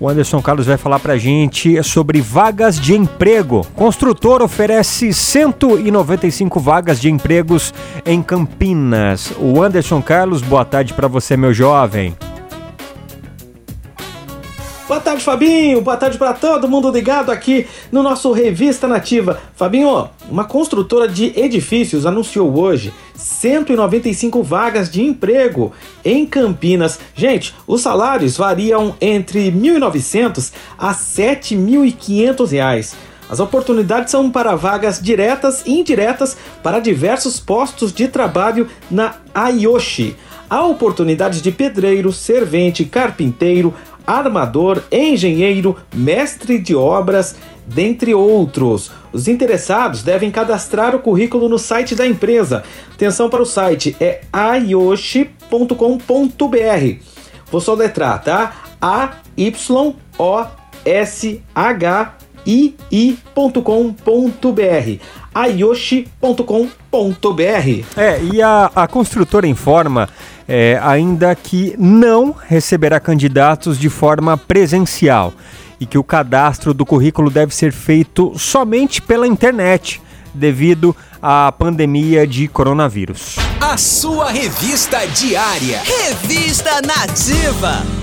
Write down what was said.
O Anderson Carlos vai falar pra gente sobre vagas de emprego. Construtor oferece 195 vagas de empregos em Campinas. O Anderson Carlos, boa tarde para você, meu jovem. Boa tarde, Fabinho. Boa tarde para todo mundo ligado aqui no nosso Revista Nativa. Fabinho, uma construtora de edifícios anunciou hoje 195 vagas de emprego em Campinas. Gente, os salários variam entre R$ 1.900 a 7.500 reais. As oportunidades são para vagas diretas e indiretas para diversos postos de trabalho na Ayoshi. Há oportunidades de pedreiro, servente, carpinteiro, armador, engenheiro, mestre de obras, dentre outros. Os interessados devem cadastrar o currículo no site da empresa. Atenção para o site, é ayoshi.com.br. Vou soletrar, tá? A-Y-O-S-H-I-I.com.br ayoshi.com.br É, e a, a construtora informa é, ainda que não receberá candidatos de forma presencial e que o cadastro do currículo deve ser feito somente pela internet, devido à pandemia de coronavírus. A sua revista diária. Revista Nativa.